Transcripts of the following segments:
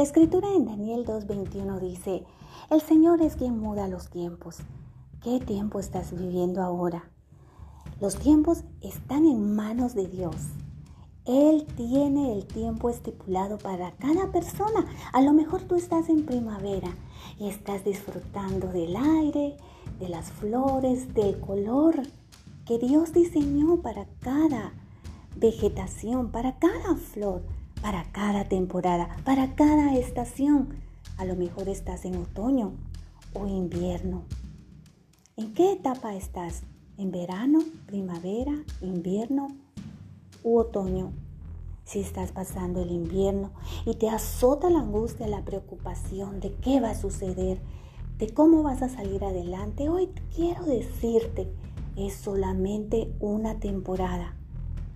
La escritura en Daniel 2.21 dice, el Señor es quien muda los tiempos. ¿Qué tiempo estás viviendo ahora? Los tiempos están en manos de Dios. Él tiene el tiempo estipulado para cada persona. A lo mejor tú estás en primavera y estás disfrutando del aire, de las flores, del color que Dios diseñó para cada vegetación, para cada flor para cada temporada, para cada estación. A lo mejor estás en otoño o invierno. ¿En qué etapa estás? ¿En verano, primavera, invierno u otoño? Si estás pasando el invierno y te azota la angustia, la preocupación de qué va a suceder, de cómo vas a salir adelante, hoy quiero decirte, es solamente una temporada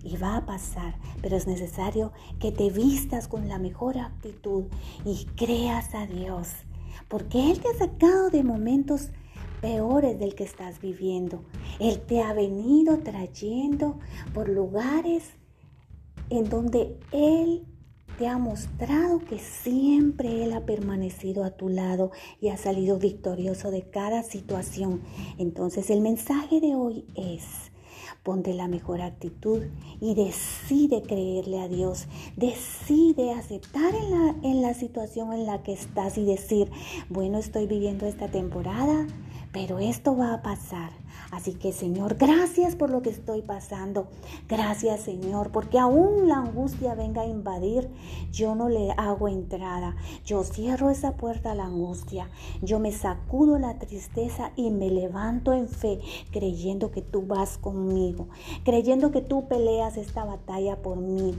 y va a pasar, pero es necesario que te vistas con la mejor actitud y creas a Dios, porque Él te ha sacado de momentos peores del que estás viviendo. Él te ha venido trayendo por lugares en donde Él te ha mostrado que siempre Él ha permanecido a tu lado y ha salido victorioso de cada situación. Entonces el mensaje de hoy es, Ponte la mejor actitud y decide creerle a Dios. Decide aceptar en la, en la situación en la que estás y decir, bueno, estoy viviendo esta temporada, pero esto va a pasar. Así que Señor, gracias por lo que estoy pasando. Gracias Señor, porque aún la angustia venga a invadir, yo no le hago entrada. Yo cierro esa puerta a la angustia. Yo me sacudo la tristeza y me levanto en fe, creyendo que tú vas conmigo, creyendo que tú peleas esta batalla por mí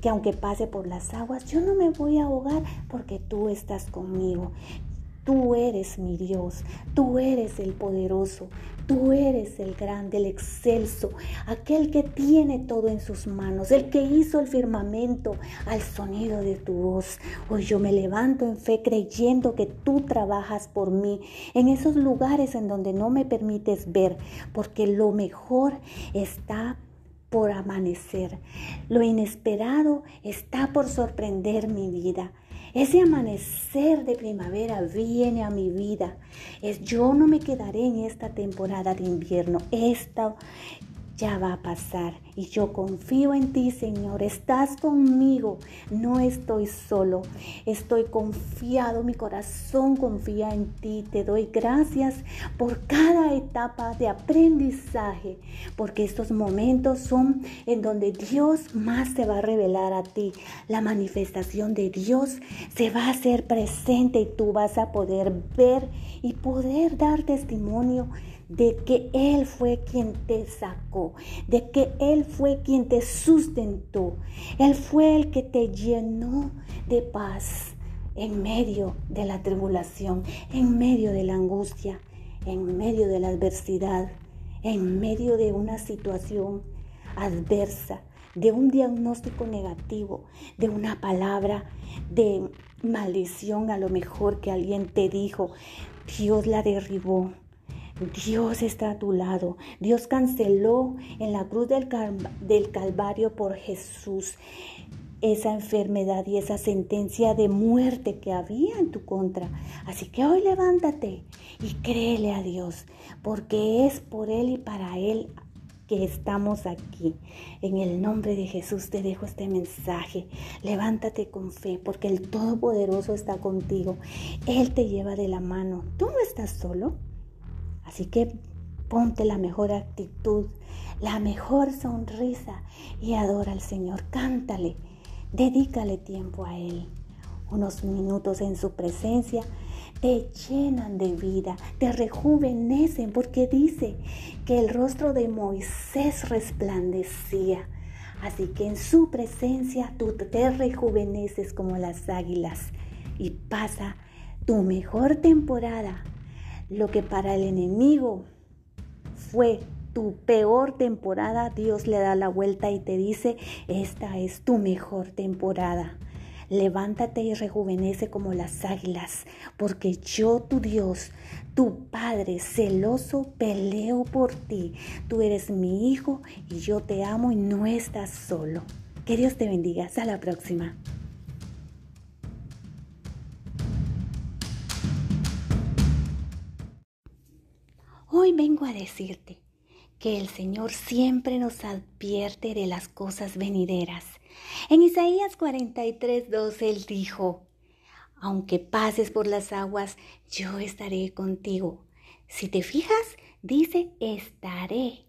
que aunque pase por las aguas, yo no me voy a ahogar porque tú estás conmigo. Tú eres mi Dios, tú eres el poderoso, tú eres el grande, el excelso, aquel que tiene todo en sus manos, el que hizo el firmamento al sonido de tu voz. Hoy yo me levanto en fe creyendo que tú trabajas por mí en esos lugares en donde no me permites ver, porque lo mejor está por amanecer. Lo inesperado está por sorprender mi vida. Ese amanecer de primavera viene a mi vida. Es, yo no me quedaré en esta temporada de invierno. Esta, ya va a pasar. Y yo confío en ti, Señor. Estás conmigo. No estoy solo. Estoy confiado. Mi corazón confía en ti. Te doy gracias por cada etapa de aprendizaje. Porque estos momentos son en donde Dios más se va a revelar a ti. La manifestación de Dios se va a hacer presente y tú vas a poder ver y poder dar testimonio de que Él fue quien te sacó, de que Él fue quien te sustentó, Él fue el que te llenó de paz en medio de la tribulación, en medio de la angustia, en medio de la adversidad, en medio de una situación adversa, de un diagnóstico negativo, de una palabra de maldición a lo mejor que alguien te dijo, Dios la derribó, Dios está a tu lado. Dios canceló en la cruz del, Calvario por Jesús esa enfermedad y esa sentencia de muerte que había en tu contra. Así que hoy levántate y créele a Dios, porque es por Él y para Él que estamos aquí. En el nombre de Jesús te dejo este mensaje. Levántate con fe, porque el Todopoderoso está contigo. Él te lleva de la mano. Tú no estás solo. Así que ponte la mejor actitud, la mejor sonrisa y adora al Señor. Cántale, dedícale tiempo a Él. Unos minutos en su presencia te llenan de vida, te rejuvenecen, porque dice que el rostro de Moisés resplandecía. Así que en su presencia tú te rejuveneces como las águilas y pasa tu mejor temporada lo que para el enemigo fue tu peor temporada, Dios le da la vuelta y te dice, esta es tu mejor temporada. Levántate y rejuvenece como las águilas, porque yo, tu Dios, tu Padre celoso, peleo por ti. Tú eres mi hijo y yo te amo y no estás solo. Que Dios te bendiga. Hasta la próxima. Vengo a decirte que el Señor siempre nos advierte de las cosas venideras. En Isaías 43, 12, Él dijo, aunque pases por las aguas, yo estaré contigo. Si te fijas, dice, estaré.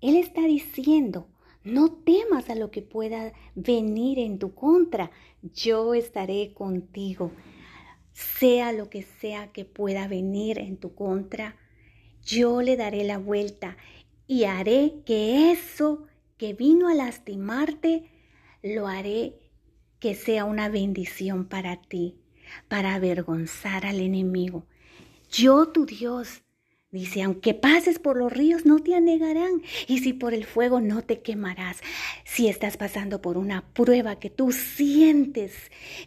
Él está diciendo, no temas a lo que pueda venir en tu contra, yo estaré contigo. Sea lo que sea que pueda venir en tu contra, yo le daré la vuelta y haré que eso que vino a lastimarte, lo haré que sea una bendición para ti, para avergonzar al enemigo. Yo, tu Dios, Dice, aunque pases por los ríos no te anegarán y si por el fuego no te quemarás. Si estás pasando por una prueba que tú sientes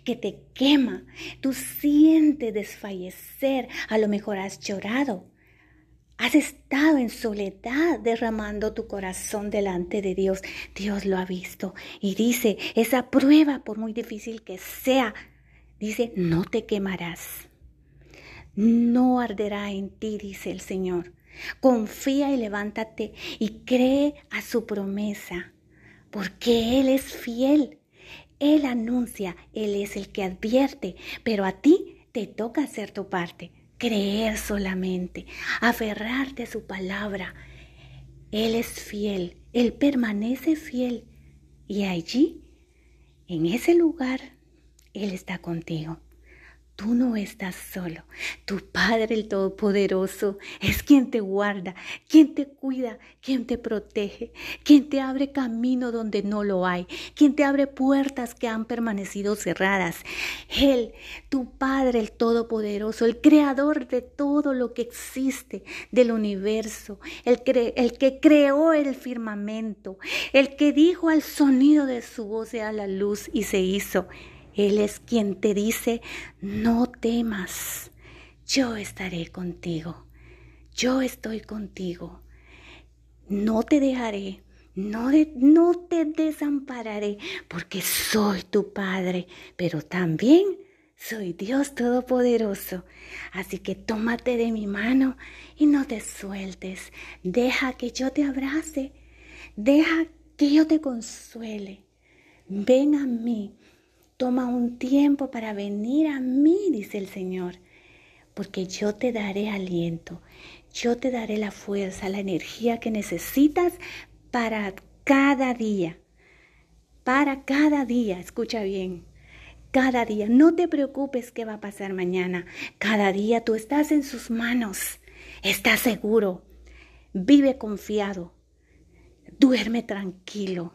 que te quema, tú sientes desfallecer, a lo mejor has llorado, Has estado en soledad derramando tu corazón delante de Dios. Dios lo ha visto y dice, esa prueba, por muy difícil que sea, dice, no te quemarás. No arderá en ti, dice el Señor. Confía y levántate y cree a su promesa, porque Él es fiel. Él anuncia, Él es el que advierte, pero a ti te toca hacer tu parte creer solamente, aferrarte a su palabra. Él es fiel, Él permanece fiel y allí, en ese lugar, Él está contigo. Tú no estás solo. Tu Padre el Todopoderoso es quien te guarda, quien te cuida, quien te protege, quien te abre camino donde no lo hay, quien te abre puertas que han permanecido cerradas. Él, tu Padre el Todopoderoso, el creador de todo lo que existe del universo, el, el que creó el firmamento, el que dijo al sonido de su voz sea la luz y se hizo. Él es quien te dice, no temas, yo estaré contigo, yo estoy contigo, no te dejaré, no, te desampararé, porque soy tu Padre, pero también soy Dios Todopoderoso. Así que tómate de mi mano y no te sueltes, deja que yo te abrace, deja que yo te consuele. Ven a mí Toma un tiempo para venir a mí, dice el Señor, porque yo te daré aliento, yo te daré la fuerza, la energía que necesitas para cada día. Para cada día, escucha bien, cada día. No te preocupes qué va a pasar mañana. Cada día tú estás en sus manos. Estás seguro. Vive confiado. Duerme tranquilo.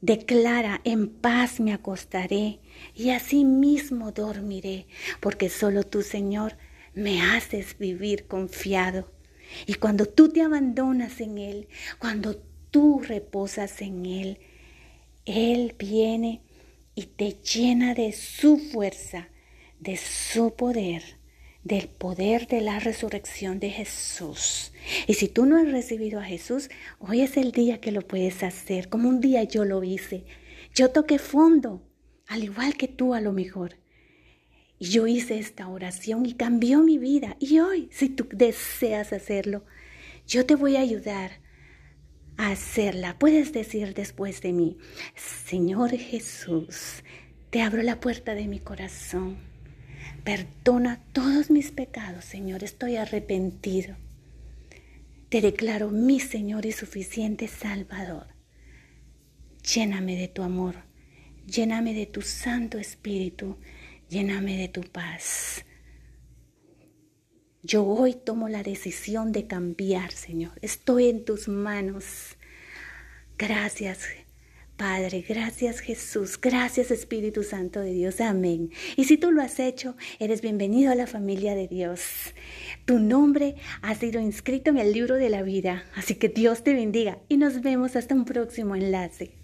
Declara, en paz me acostaré y así mismo dormiré, porque solo tú, Señor, me haces vivir confiado. Y cuando tú te abandonas en Él, cuando tú reposas en Él, Él viene y te llena de su fuerza, de su poder del poder de la resurrección de Jesús. Y si tú no has recibido a Jesús, hoy es el día que lo puedes hacer, como un día yo lo hice. Yo toqué fondo, al igual que tú a lo mejor. Y yo hice esta oración y cambió mi vida. Y hoy, si tú deseas hacerlo, yo te voy a ayudar a hacerla. Puedes decir después de mí, Señor Jesús, te abro la puerta de mi corazón Perdona todos mis pecados, Señor, estoy arrepentido. Te declaro mi Señor y suficiente Salvador. Lléname de tu amor, lléname de tu Santo Espíritu, lléname de tu paz. Yo hoy tomo la decisión de cambiar, Señor. Estoy en tus manos. Gracias, Padre, gracias Jesús, gracias Espíritu Santo de Dios, amén. Y si tú lo has hecho, eres bienvenido a la familia de Dios. Tu nombre ha sido inscrito en el libro de la vida, así que Dios te bendiga y nos vemos hasta un próximo enlace.